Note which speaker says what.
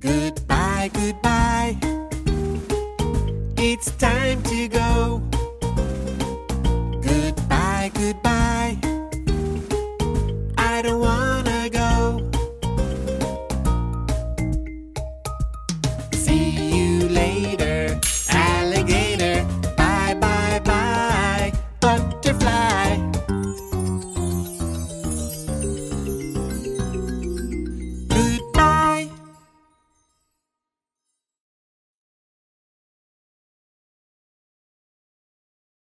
Speaker 1: Goodbye, goodbye. It's time to go. Goodbye, goodbye. I don't want